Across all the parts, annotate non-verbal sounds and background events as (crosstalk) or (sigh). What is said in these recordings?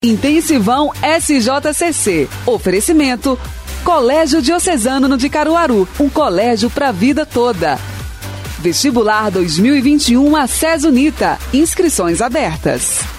Intensivão SJCC. Oferecimento Colégio Diocesano de Caruaru, um colégio para a vida toda. Vestibular 2021 a Unita. Inscrições abertas.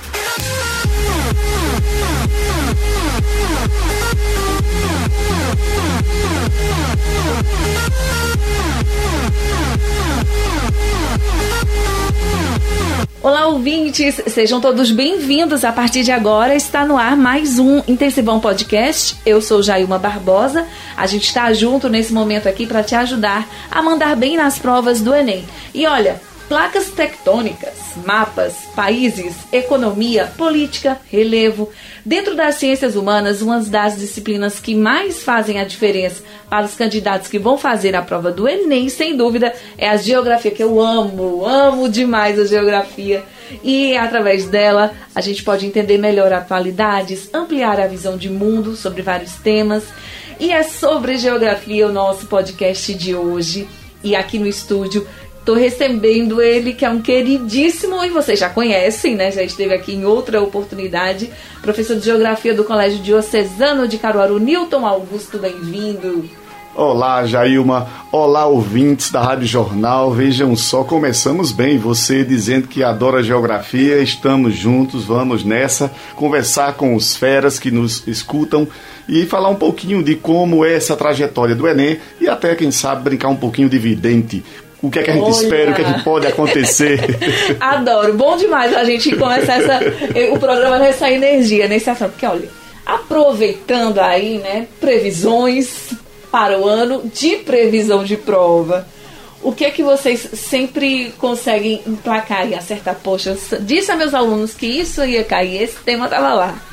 Olá, ouvintes! Sejam todos bem-vindos. A partir de agora está no ar mais um Intensivão Podcast. Eu sou Jailma Barbosa. A gente está junto nesse momento aqui para te ajudar a mandar bem nas provas do Enem. E olha, placas tectônicas, mapas, países, economia, política, relevo. Dentro das ciências humanas, uma das disciplinas que mais fazem a diferença para os candidatos que vão fazer a prova do Enem, sem dúvida, é a geografia, que eu amo, amo demais a geografia. E através dela a gente pode entender melhor atualidades, ampliar a visão de mundo sobre vários temas. E é sobre geografia o nosso podcast de hoje. E aqui no estúdio Estou recebendo ele, que é um queridíssimo, e vocês já conhecem, né? Já esteve aqui em outra oportunidade. Professor de Geografia do Colégio Diocesano de Caruaru, Newton Augusto, bem-vindo. Olá, Jailma. Olá, ouvintes da Rádio Jornal. Vejam só, começamos bem. Você dizendo que adora geografia, estamos juntos, vamos nessa, conversar com os feras que nos escutam e falar um pouquinho de como é essa trajetória do Enem e até, quem sabe, brincar um pouquinho de vidente o que é que a gente Olha. espera, o que é que pode acontecer. (laughs) Adoro, bom demais a gente começar essa, o programa nessa energia, nesse assunto. Porque, olha, aproveitando aí, né, previsões para o ano de previsão de prova. O que é que vocês sempre conseguem emplacar e acertar? Poxa, disse a meus alunos que isso ia cair, esse tema estava lá.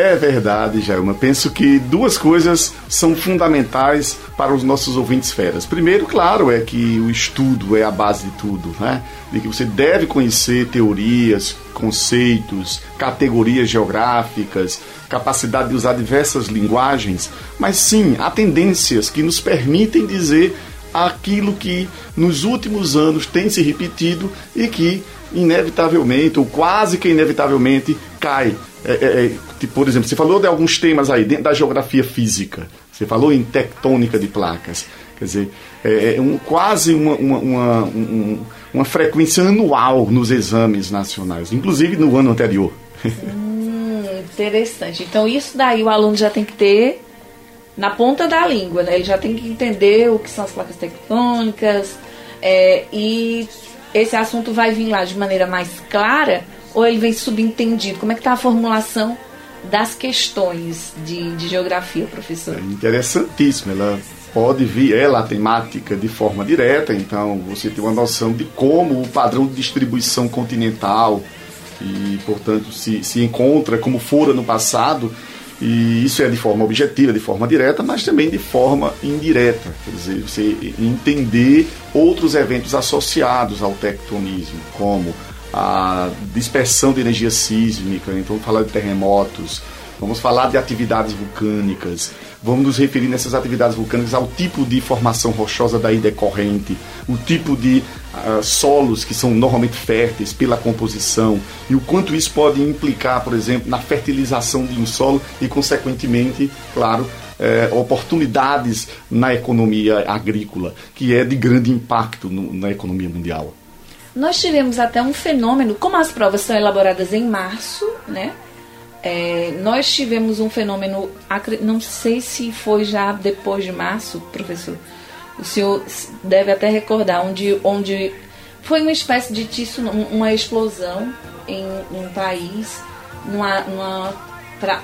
É verdade, Jailma. Penso que duas coisas são fundamentais para os nossos ouvintes feras. Primeiro, claro, é que o estudo é a base de tudo, né? De que você deve conhecer teorias, conceitos, categorias geográficas, capacidade de usar diversas linguagens, mas sim, há tendências que nos permitem dizer aquilo que nos últimos anos tem se repetido e que inevitavelmente, ou quase que inevitavelmente, cai é, é, é, tipo, por exemplo, você falou de alguns temas aí dentro da geografia física. Você falou em tectônica de placas. Quer dizer, é, é um, quase uma, uma, uma, um, uma, frequência anual nos exames nacionais, inclusive no ano anterior. Hum, interessante. Então, isso daí o aluno já tem que ter na ponta da língua, né? Ele já tem que entender o que são as placas tectônicas é, e esse assunto vai vir lá de maneira mais clara ou ele vem subentendido? Como é que está a formulação das questões de, de geografia, professor? É interessantíssimo. Ela pode vir ela a temática de forma direta, então você tem uma noção de como o padrão de distribuição continental e, portanto, se, se encontra como fora no passado. E isso é de forma objetiva, de forma direta, mas também de forma indireta. Quer dizer, você entender outros eventos associados ao tectonismo, como a dispersão de energia sísmica, então vamos falar de terremotos, vamos falar de atividades vulcânicas, vamos nos referir nessas atividades vulcânicas ao tipo de formação rochosa daí decorrente, o tipo de uh, solos que são normalmente férteis pela composição e o quanto isso pode implicar, por exemplo, na fertilização de um solo e, consequentemente, claro, eh, oportunidades na economia agrícola, que é de grande impacto no, na economia mundial. Nós tivemos até um fenômeno, como as provas são elaboradas em março, né? É, nós tivemos um fenômeno, não sei se foi já depois de março, professor. O senhor deve até recordar, onde, onde foi uma espécie de tiço, uma explosão em um país, numa, numa pra,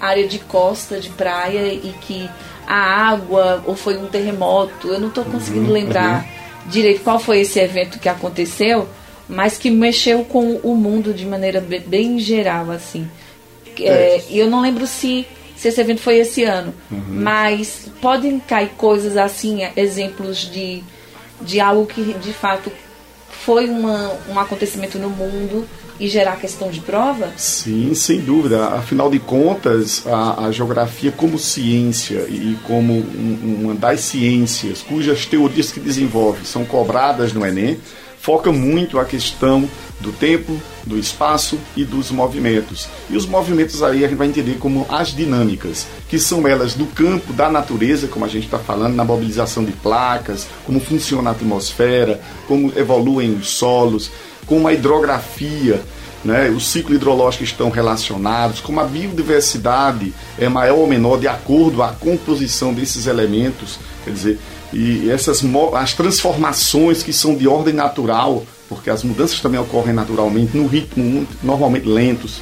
área de costa, de praia, e que a água, ou foi um terremoto, eu não estou conseguindo uhum, lembrar. Uhum direito qual foi esse evento que aconteceu, mas que mexeu com o mundo de maneira bem geral, assim. É, é. eu não lembro se, se esse evento foi esse ano, uhum. mas podem cair coisas assim, exemplos de, de algo que de fato foi uma, um acontecimento no mundo e gerar questão de prova? Sim, sem dúvida. Afinal de contas, a, a geografia como ciência e como um, uma das ciências cujas teorias que desenvolve são cobradas no Enem, foca muito a questão do tempo, do espaço e dos movimentos. E os movimentos aí a gente vai entender como as dinâmicas, que são elas do campo da natureza, como a gente está falando, na mobilização de placas, como funciona a atmosfera, como evoluem os solos, como a hidrografia, né, o ciclo hidrológico estão relacionados, como a biodiversidade é maior ou menor de acordo a composição desses elementos, quer dizer, e essas as transformações que são de ordem natural, porque as mudanças também ocorrem naturalmente no ritmo normalmente lentos,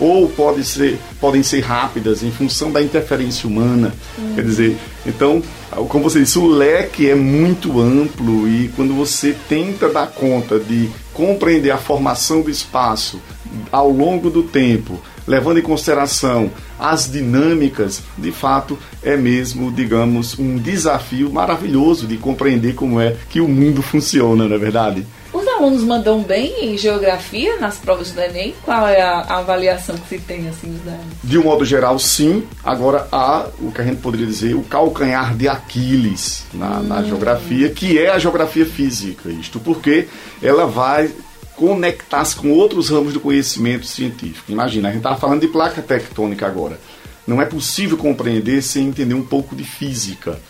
ou pode ser, podem ser rápidas em função da interferência humana. Uhum. Quer dizer, então, como você disse, o leque é muito amplo e quando você tenta dar conta de compreender a formação do espaço ao longo do tempo, levando em consideração as dinâmicas, de fato é mesmo, digamos, um desafio maravilhoso de compreender como é que o mundo funciona, não é verdade? Os alunos mandam bem em geografia nas provas do Enem? Qual é a, a avaliação que se tem assim dos De um modo geral, sim. Agora há o que a gente poderia dizer o calcanhar de Aquiles na, hum. na geografia, que é a geografia física. Isto porque ela vai conectar-se com outros ramos do conhecimento científico. Imagina, a gente estava falando de placa tectônica agora. Não é possível compreender sem entender um pouco de física.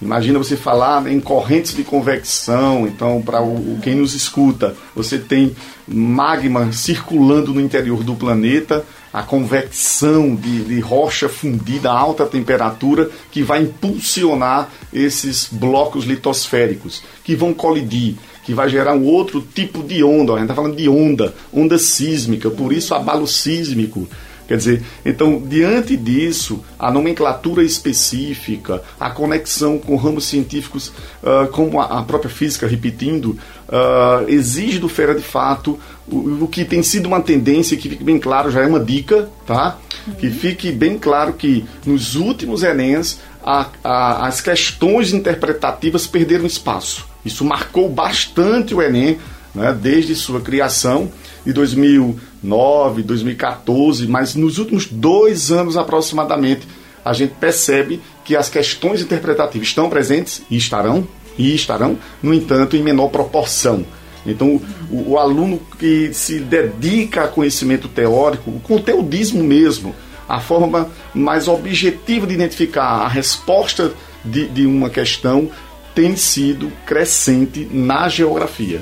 Imagina você falar em correntes de convecção, então para quem nos escuta, você tem magma circulando no interior do planeta, a convecção de, de rocha fundida a alta temperatura que vai impulsionar esses blocos litosféricos que vão colidir, que vai gerar um outro tipo de onda. A gente está falando de onda, onda sísmica, por isso abalo sísmico. Quer dizer, então, diante disso, a nomenclatura específica, a conexão com ramos científicos, uh, como a, a, própria física, repetindo, uh, exige do Fera de Fato o, o, que tem sido uma tendência, que fique bem claro, já é uma dica, tá? Uhum. Que fique bem claro que nos últimos Enems, a, a, as questões interpretativas perderam espaço. Isso marcou bastante o Enem, né, desde sua criação, 2000 2009, 2014, mas nos últimos dois anos aproximadamente, a gente percebe que as questões interpretativas estão presentes e estarão, e estarão, no entanto, em menor proporção. Então, o, o aluno que se dedica a conhecimento teórico, o conteudismo mesmo, a forma mais objetiva de identificar a resposta de, de uma questão tem sido crescente na geografia.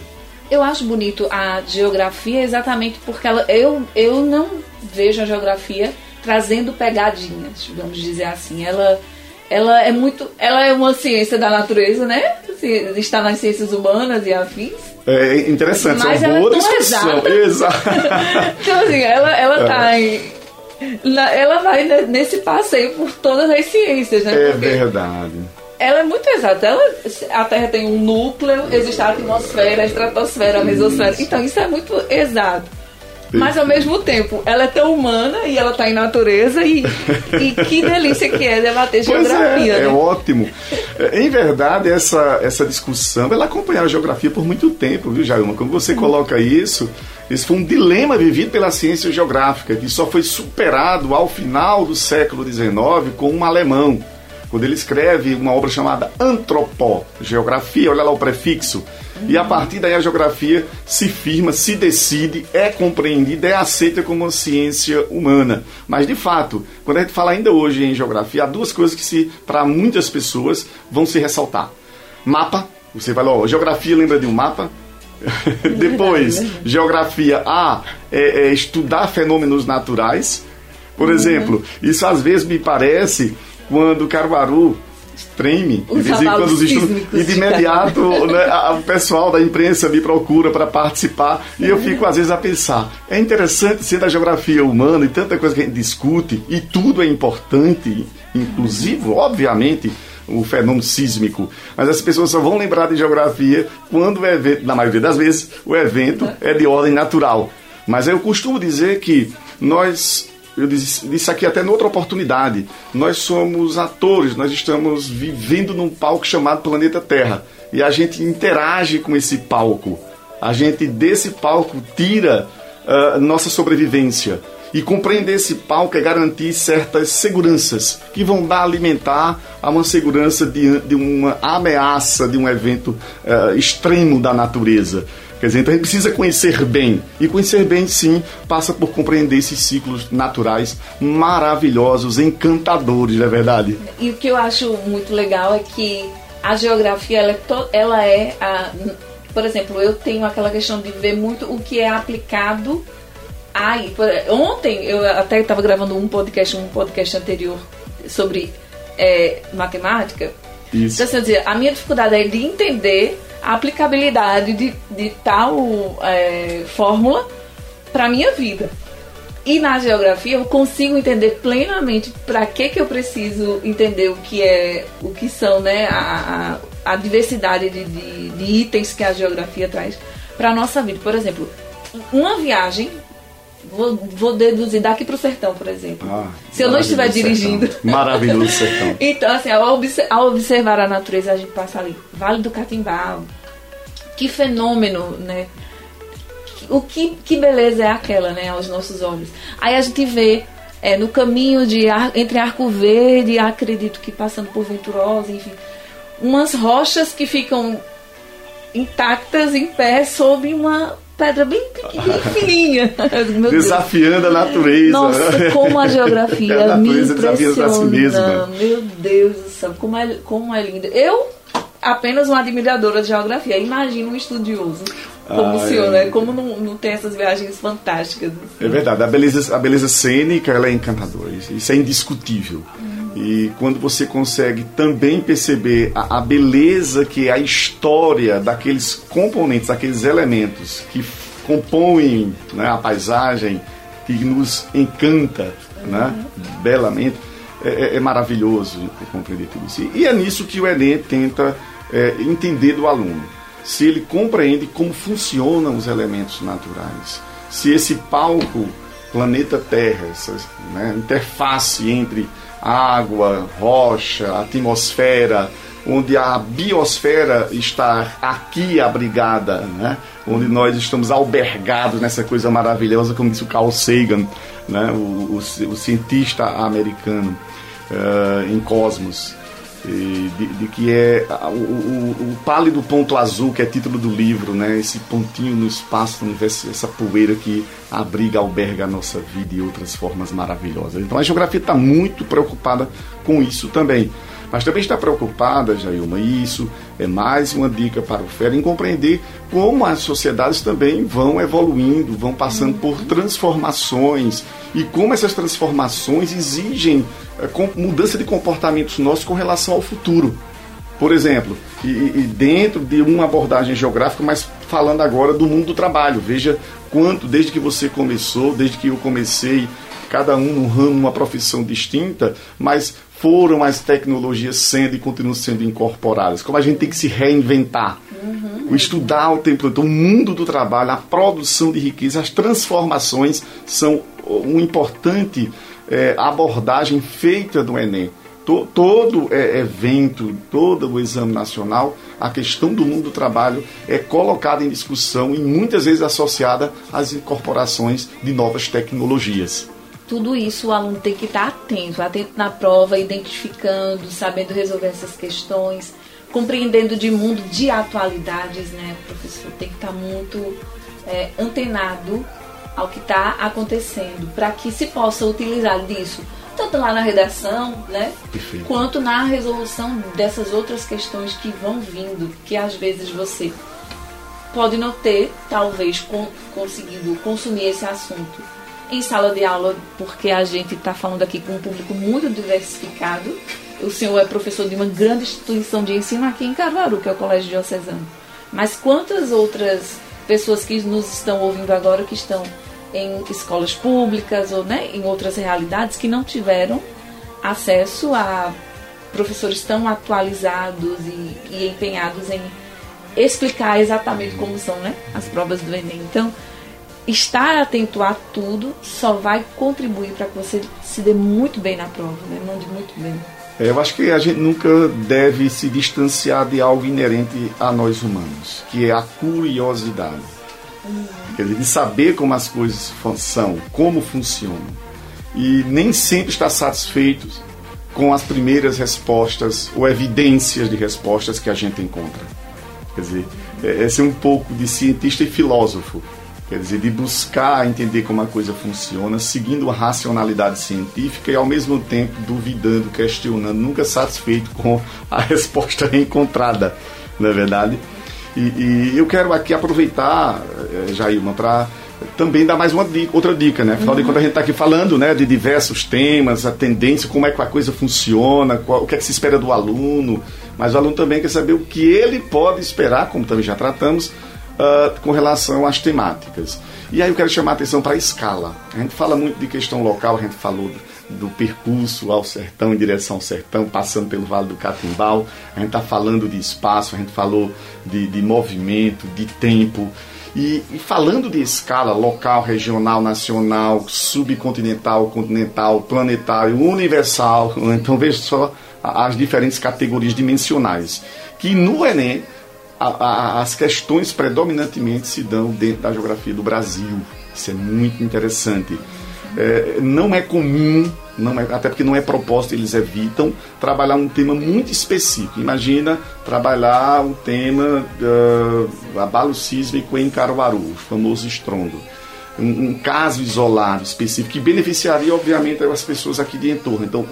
Eu acho bonito a geografia exatamente porque ela, eu, eu não vejo a geografia trazendo pegadinhas, vamos dizer assim. Ela, ela é muito. Ela é uma ciência da natureza, né? Está nas ciências humanas e afins. É interessante, mas é uma boa discussão. Exato. (laughs) então, assim, ela, ela é. tá em. Ela vai nesse passeio por todas as ciências, né? É Porque verdade ela é muito exata. Ela, a Terra tem um núcleo, existe a atmosfera, a estratosfera, a mesosfera. Então isso é muito exato. Mas ao mesmo tempo, ela é tão humana e ela está em natureza e, e que delícia que é debater pois geografia. É, né? é ótimo. É, em verdade, essa, essa discussão, ela acompanhou a geografia por muito tempo, viu, Jailma? Quando você coloca isso, esse foi um dilema vivido pela ciência geográfica, que só foi superado ao final do século XIX com um alemão, quando ele escreve uma obra chamada Antropó, Geografia, olha lá o prefixo. E a partir daí a geografia se firma, se decide, é compreendida, é aceita como uma ciência humana. Mas de fato, quando a gente fala ainda hoje em geografia, há duas coisas que se para muitas pessoas vão se ressaltar. Mapa, você vai lá, geografia lembra de um mapa? (laughs) Depois, geografia A é, é, estudar fenômenos naturais. Por uhum. exemplo, isso às vezes me parece quando Caruaru treme, de vez em quando os estudos, e de imediato (laughs) né, a, o pessoal da imprensa me procura para participar e eu fico às vezes a pensar, é interessante ser da geografia humana e tanta coisa que a gente discute e tudo é importante, inclusive, obviamente, o fenômeno sísmico, mas as pessoas só vão lembrar de geografia quando o evento, na maioria das vezes, o evento é de ordem natural. Mas eu costumo dizer que nós eu disse, disse aqui até noutra oportunidade, nós somos atores, nós estamos vivendo num palco chamado Planeta Terra e a gente interage com esse palco. A gente desse palco tira uh, nossa sobrevivência. E compreender esse palco é garantir certas seguranças que vão dar alimentar a uma segurança de, de uma ameaça de um evento uh, extremo da natureza. Quer dizer, então a gente precisa conhecer bem. E conhecer bem, sim, passa por compreender esses ciclos naturais maravilhosos, encantadores, não é verdade? E o que eu acho muito legal é que a geografia, ela é, to, ela é a, por exemplo, eu tenho aquela questão de ver muito o que é aplicado aí. Ontem eu até estava gravando um podcast, um podcast anterior sobre é, matemática. Isso. Então, assim, a minha dificuldade é de entender a aplicabilidade de, de tal é, fórmula para minha vida. E na geografia eu consigo entender plenamente para que, que eu preciso entender o que é o que são né, a, a, a diversidade de, de, de, itens que a geografia traz para nossa vida. Por exemplo, uma viagem Vou, vou deduzir daqui para o sertão, por exemplo. Ah, Se eu não estiver dirigindo. Maravilhoso (laughs) sertão. então, assim, ao, ao, observar a natureza, a gente passa ali. Vale do Catimbau. Que fenômeno, né? O que, que beleza é aquela, né, aos nossos olhos. Aí a gente vê é, no caminho de entre Arco Verde, acredito que passando por Venturosa, enfim, umas rochas que ficam intactas em pé sobre uma pedra bem pequenininha. (laughs) Desafiando a natureza. Nossa, como a geografia (laughs) a me impressiona. Si mesma. Meu Deus do céu, como é, como é linda. Eu, apenas uma admiradora de geografia, imagino um estudioso como ah, o senhor, é. né? Como não, não tem essas viagens fantásticas. Assim. É verdade, a beleza, a beleza cênica ela é encantadora, isso é indiscutível. E quando você consegue também perceber a, a, beleza que é a história daqueles componentes, daqueles elementos que compõem né, a paisagem, que nos encanta né, belamente, é, é, é, maravilhoso compreender tudo isso. E, é nisso que o Enem tenta é, entender do aluno. Se ele compreende como funcionam os elementos naturais, se esse palco planeta Terra, essa né, interface entre água, rocha, atmosfera, onde a biosfera está aqui abrigada, né? onde nós estamos albergados nessa coisa maravilhosa, como disse o Carl Sagan, né? o, o, o cientista americano, uh, em Cosmos de, de, que é o, o, o, pálido ponto azul, que é título do livro, né? esse pontinho no espaço, no universo, essa poeira que abriga, alberga a nossa vida e outras formas maravilhosas. Então a geografia está muito preocupada com isso também. Mas também está preocupada, Jailma, e isso é mais uma dica para o FER, em compreender como as sociedades também vão evoluindo, vão passando por transformações e como essas transformações exigem é, mudança de comportamentos nossos com relação ao futuro. Por exemplo, e, e, dentro de uma abordagem geográfica, mas falando agora do mundo do trabalho. Veja quanto, desde que você começou, desde que eu comecei, cada um num ramo, numa profissão distinta, mas foram as tecnologias sendo e continuam sendo incorporadas. Como a gente tem que se reinventar. Uhum. O estudar o tempo todo. Então, o mundo do trabalho, a produção de riqueza, as transformações são uma importante é, abordagem feita do Enem. To, todo é, evento, todo o exame nacional, a questão do mundo do trabalho é colocada em discussão e muitas vezes associada às incorporações de novas tecnologias tudo isso o aluno tem que estar atento, atento na prova, identificando, sabendo resolver essas questões, compreendendo de mundo de atualidades, né, professor? Tem que estar muito é, antenado ao que está acontecendo, para que se possa utilizar disso, tanto lá na redação, né, Perfeito. quanto na resolução dessas outras questões que vão vindo, que às vezes você pode não ter, talvez, com, conseguido consumir esse assunto em sala de aula, porque a gente está falando aqui com um público muito diversificado. O senhor é professor de uma grande instituição de ensino aqui em Caruaru, que é o Colégio Diocesano. Mas quantas outras pessoas que nos estão ouvindo agora que estão em escolas públicas ou né, em outras realidades que não tiveram acesso a professores tão atualizados e, e empenhados em explicar exatamente como são né, as provas do Enem. Então, estar atento a tudo só vai contribuir para que você se dê muito bem na prova, né? Mande muito bem. É, eu acho que a gente nunca deve se distanciar de algo inerente a nós humanos, que é a curiosidade. Quer dizer, de saber como as coisas são, como funcionam. E nem sempre estar satisfeitos com as primeiras respostas ou evidências de respostas que a gente encontra. Quer dizer, é, é ser um pouco de cientista e filósofo. Quer dizer, de buscar entender como a coisa funciona, seguindo a racionalidade científica e ao mesmo tempo duvidando, questionando, nunca satisfeito com a (laughs) resposta encontrada, não é verdade? E, e eu quero aqui aproveitar, eh, Jailma, para também dar mais uma dica, outra dica, né? Afinal uhum. de contas, a gente está aqui falando né, de diversos temas, a tendência, como é que a coisa funciona, qual, o que é que se espera do aluno, mas o aluno também quer saber o que ele pode esperar, como também já tratamos, uh, com relação às temáticas. E aí eu quero chamar a atenção para a escala. A gente fala muito de questão local, a gente falou do, percurso ao sertão, em direção ao sertão, passando pelo Vale do Catimbau. A gente está falando de espaço, a gente falou de, de movimento, de tempo. E, e, falando de escala local, regional, nacional, subcontinental, continental, planetário, universal, (laughs) então veja só as diferentes categorias dimensionais. Que no Enem a, a, as questões predominantemente se dão dentro da geografia do Brasil. Isso é muito interessante. É, não é comum, não é, até porque não é proposta, eles evitam trabalhar um tema muito específico. Imagina trabalhar o tema uh, abalo sísmico em Caruaru, o famoso estrondo. Um, um, caso isolado, específico, que beneficiaria, obviamente, as pessoas aqui de entorno. Então,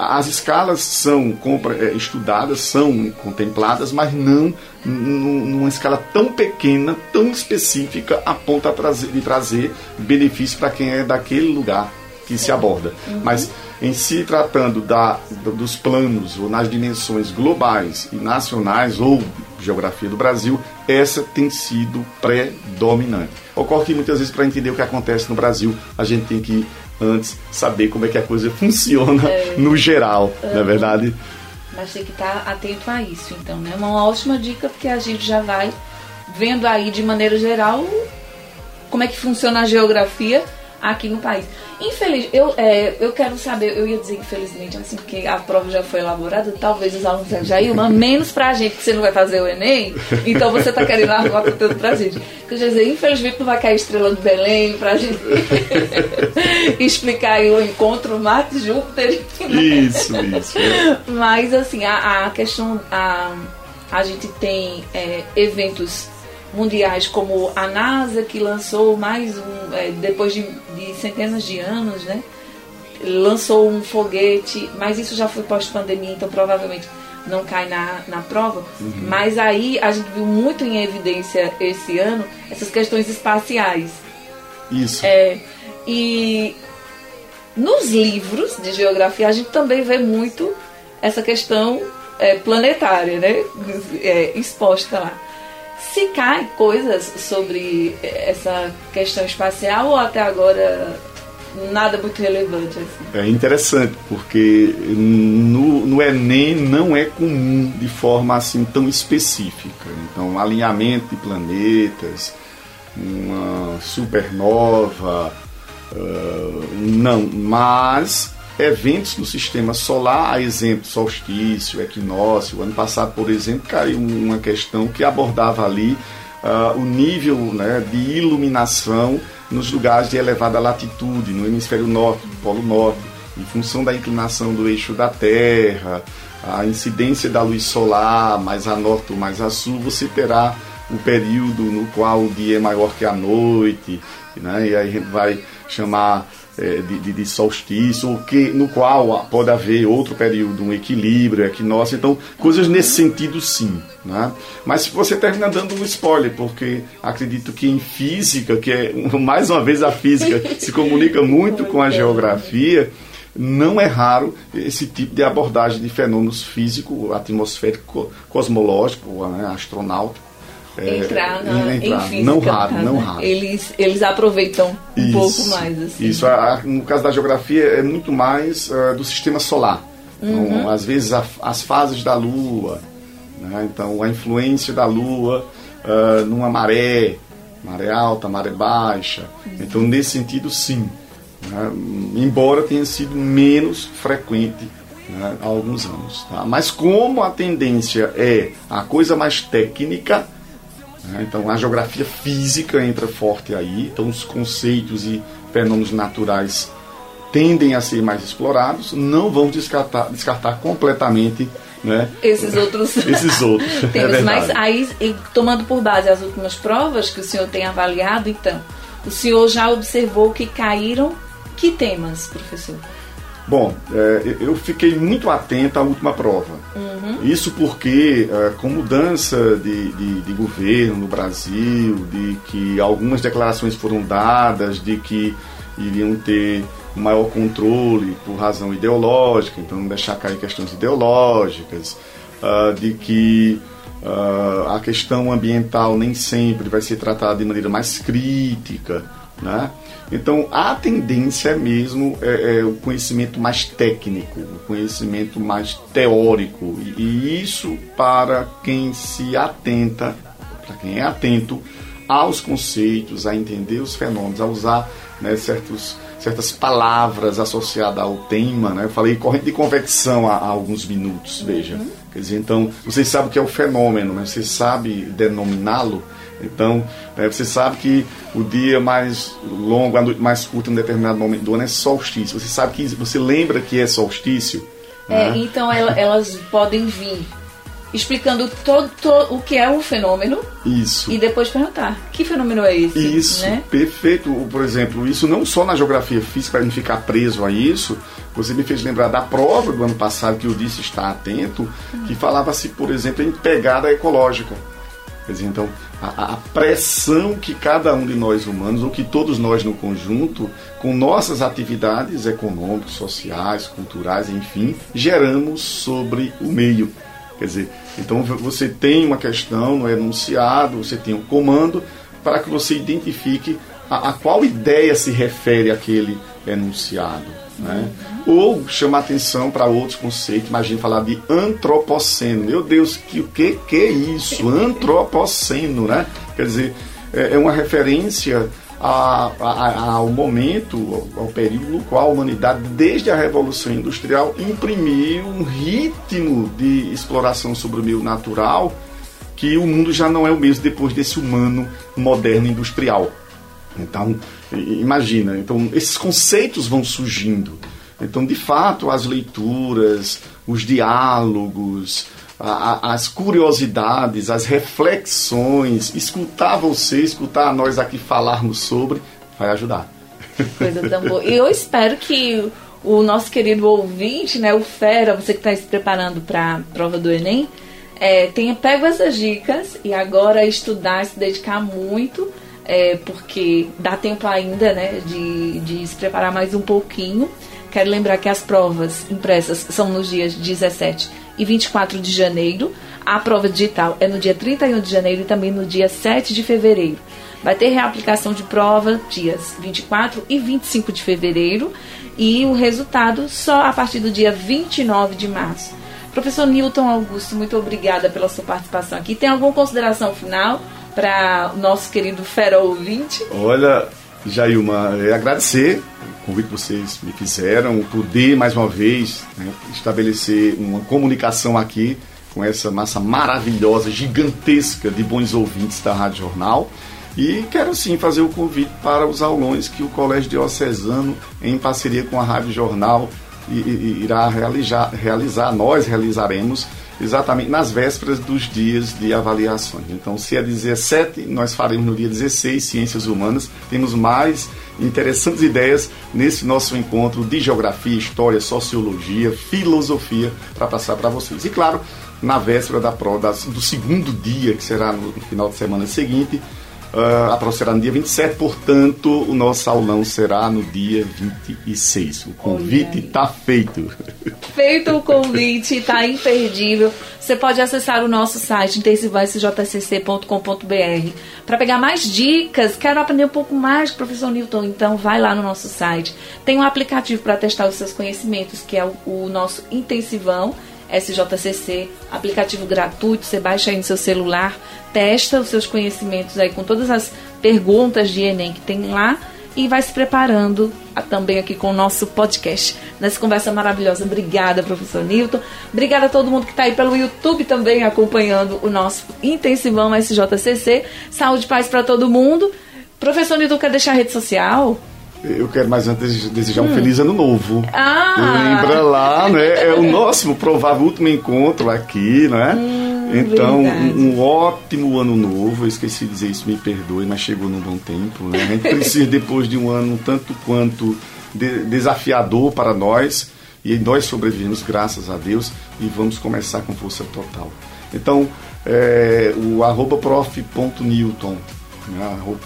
as escalas são é, estudadas, são contempladas, mas não numa escala tão pequena, tão específica, a ponto de trazer benefício para quem é daquele lugar que se aborda. Uhum. Mas em se tratando da, dos planos ou nas dimensões globais e nacionais ou geografia do Brasil, essa tem sido predominante. Ocorre que muitas vezes para entender o que acontece no Brasil, a gente tem que antes saber como é que a coisa funciona é. no geral, uhum. não é verdade? Mas tem que estar atento a isso, então, né? Uma ótima dica, porque a gente já vai vendo aí de maneira geral como é que funciona a geografia aqui no país. Infeliz, eu, é, eu quero saber, eu ia dizer infelizmente, assim, porque a prova já foi elaborada, talvez os alunos já iam, mas menos pra gente, que você não vai fazer o Enem, então você tá querendo arrumar conteúdo pra gente. Já dizer, infelizmente não vai cair estrela do Belém pra gente (laughs) explicar aí o encontro Marte-Júpiter. Isso, isso. Mas assim, a, a questão, a, a gente tem é, eventos mundiais como a NASA que lançou mais um é, depois de, de, centenas de anos, né? Lançou um foguete, mas isso já foi pós-pandemia, então provavelmente não cai na, na prova. Uhum. Mas aí a gente viu muito em evidência esse ano essas questões espaciais. Isso. É, e nos livros de geografia a gente também vê muito essa questão é, planetária, né? É, exposta lá se cai coisas sobre essa questão espacial ou até agora nada muito relevante assim? É interessante, porque no, no Enem não é comum de forma assim tão específica. Então, alinhamento de planetas, uma supernova, uh, não, mas eventos no sistema solar, a exemplo, solstício, equinócio. Ano passado, por exemplo, caiu uma questão que abordava ali uh, o nível né, de iluminação nos lugares de elevada latitude, no hemisfério norte, no polo norte, em função da inclinação do eixo da Terra, a incidência da luz solar mais a norte ou mais a sul, você terá o período no qual o dia é maior que a noite, né? e aí a gente vai chamar de, de, de, solstício, que, no qual pode haver outro período, um equilíbrio, equinócio. Então, coisas nesse sentido, sim. Né? Mas você termina dando um spoiler, porque acredito que em física, que é, (laughs) mais uma vez, a física se comunica muito com a geografia, não é raro esse tipo de abordagem de fenômenos físicos, atmosférico, cosmológico, né, astronáutico é, entrar na entrar. Física, não raro, não raro. Eles, eles aproveitam um isso, pouco mais. Assim. Isso, a, no caso da geografia, é muito mais uh, do sistema solar. Então, uhum. Então, às vezes, a, as fases da Lua, né? então, a influência da Lua uh, numa maré, maré alta, maré baixa. Uhum. Então, nesse sentido, sim. Né? Embora tenha sido menos frequente né, há alguns anos. Tá? Mas como a tendência é a coisa mais técnica, né? Então a geografia física entra forte aí, então os conceitos e fenômenos naturais tendem a ser mais explorados, não vamos descartar, descartar completamente né? Esses outros. (laughs) Esses outros. (laughs) É Mas aí, tomando por base as últimas provas que o senhor tem avaliado, então, o senhor já observou que caíram que temas, professor? Bom, é, eu fiquei muito atento à última prova. Uhum. Isso porque, é, com mudança de, de, de, governo no Brasil, de que algumas declarações foram dadas, de que iriam ter maior controle por razão ideológica, então não deixar cair questões ideológicas, uh, de que uh, a questão ambiental nem sempre vai ser tratada de maneira mais crítica, né? Então a tendência mesmo é, é, o conhecimento mais técnico, o conhecimento mais teórico e, e isso para quem se atenta, para quem é atento aos conceitos, a entender os fenômenos, a usar né, certos certas palavras associadas ao tema, né? Eu falei corrente de convecção há, há alguns minutos, veja. Uhum. Quer dizer, então, você sabe o que é o fenômeno, mas você sabe denominá-lo. Então, né, você sabe que o dia mais longo, a noite mais curta em um determinado momento do ano é solstício. Você sabe que você lembra que é solstício. É, né? Então elas podem vir explicando todo, todo, o que é o fenômeno. Isso. E depois perguntar, que fenômeno é esse? Isso, né? perfeito. Por exemplo, isso não só na geografia física, para não ficar preso a isso, você me fez lembrar da prova do ano passado que eu disse estar atento, hum. que falava-se, por exemplo, em pegada ecológica. Quer dizer, então, a, a, pressão que cada um de nós humanos, ou que todos nós no conjunto, com nossas atividades econômicas, sociais, culturais, enfim, geramos sobre o meio. Quer dizer, então você tem uma questão no enunciado, você tem um comando para que você identifique a, a qual ideia se refere aquele enunciado. Né? Uhum. Ou chama atenção para outros conceitos. Imagina falar de antropoceno. Meu Deus, que, que, que é isso? Antropoceno, né? Quer dizer, é, é uma referência a, a, ao momento, ao período no qual a humanidade, desde a Revolução Industrial, imprimiu um ritmo de exploração sobre o meio natural que o mundo já não é o mesmo depois desse humano moderno industrial. Então, imagina, então esses conceitos vão surgindo. Então, de fato, as leituras, os diálogos, a, as curiosidades, as reflexões, escutar você, escutar nós aqui falarmos sobre, vai ajudar. Coisa tão boa. E eu espero que o nosso querido ouvinte, né, o Fera, você que está se preparando para a prova do Enem, é, tenha pego essas dicas e agora estudar, se dedicar muito, é, porque dá tempo ainda né, de, de se preparar mais um pouquinho. Quero lembrar que as provas impressas são nos dias 17 e 24 de janeiro. A prova digital é no dia 31 de janeiro e também no dia 7 de fevereiro. Vai ter reaplicação de prova dias 24 e 25 de fevereiro e o resultado só a partir do dia 29 de março. Professor Newton Augusto, muito obrigada pela sua participação aqui. Tem alguma consideração final para o nosso querido fera ouvinte? Olha, Jailma, é agradecer convite que vocês me fizeram, poder mais uma vez né, estabelecer uma comunicação aqui com essa massa maravilhosa, gigantesca de bons ouvintes da Rádio Jornal. E quero sim fazer o convite para os aulões que o Colégio Diocesano, em parceria com a Rádio Jornal, irá realizar, realizar nós realizaremos exatamente nas vésperas dos dias de avaliações. Então, se é 17, nós faremos no dia 16 Ciências Humanas. Temos mais interessantes ideias nesse nosso encontro de geografia, história, sociologia, filosofia para passar para vocês. E claro, na véspera da prova do segundo dia, que será no final de semana seguinte, Uh, a prova será no dia 27, portanto, o nosso aulão será no dia 26. O convite está feito. Feito o (laughs) convite, está imperdível. Você pode acessar o nosso site intensivosjcc.com.br para pegar mais dicas. Quero aprender um pouco mais com o professor Newton, então vai lá no nosso site. Tem um aplicativo para testar os seus conhecimentos, que é o, o nosso Intensivão SJCC, aplicativo gratuito, você baixa aí no seu celular, testa os seus conhecimentos aí com todas as perguntas de Enem que tem lá e vai se preparando também aqui com o nosso podcast. Nessa conversa maravilhosa. Obrigada, professor Newton. Obrigada a todo mundo que está aí pelo YouTube também acompanhando o nosso intensivão SJCC. Saúde e paz para todo mundo. Professor Newton, quer deixar a rede social? Eu quero mais antes desejar um hum. feliz ano novo. Ah. Lembra lá, né? É o nosso provável último encontro aqui, né? Hum, então, um, um, ótimo ano novo. Eu esqueci de dizer isso, me perdoe, mas chegou num bom tempo. Né? A gente precisa, (laughs) depois de um ano tanto quanto de, desafiador para nós, e nós sobrevivemos, graças a Deus, e vamos começar com força total. Então, é, o arroba prof.newton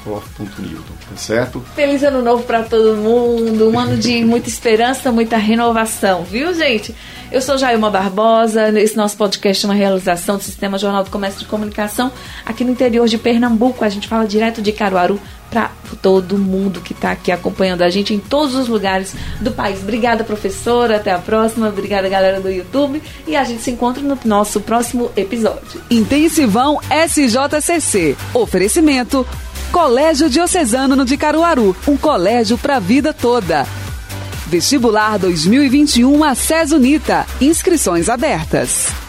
prof.newton, tá certo? Feliz ano novo para todo mundo, um ano de muita esperança, muita renovação, viu, gente? Eu sou Jailma Barbosa, esse nosso podcast é uma realização do Sistema Jornal do Comércio de Comunicação aqui no interior de Pernambuco. A gente fala direto de Caruaru para todo mundo que está aqui acompanhando a gente em todos os lugares do país. Obrigada, professora. Até a próxima. Obrigada, galera do YouTube. E a gente se encontra no nosso próximo episódio. Intensivão SJCC. Oferecimento. Colégio Diocesano no de Caruaru. Um colégio para a vida toda. Vestibular 2021 a Unita. Inscrições abertas.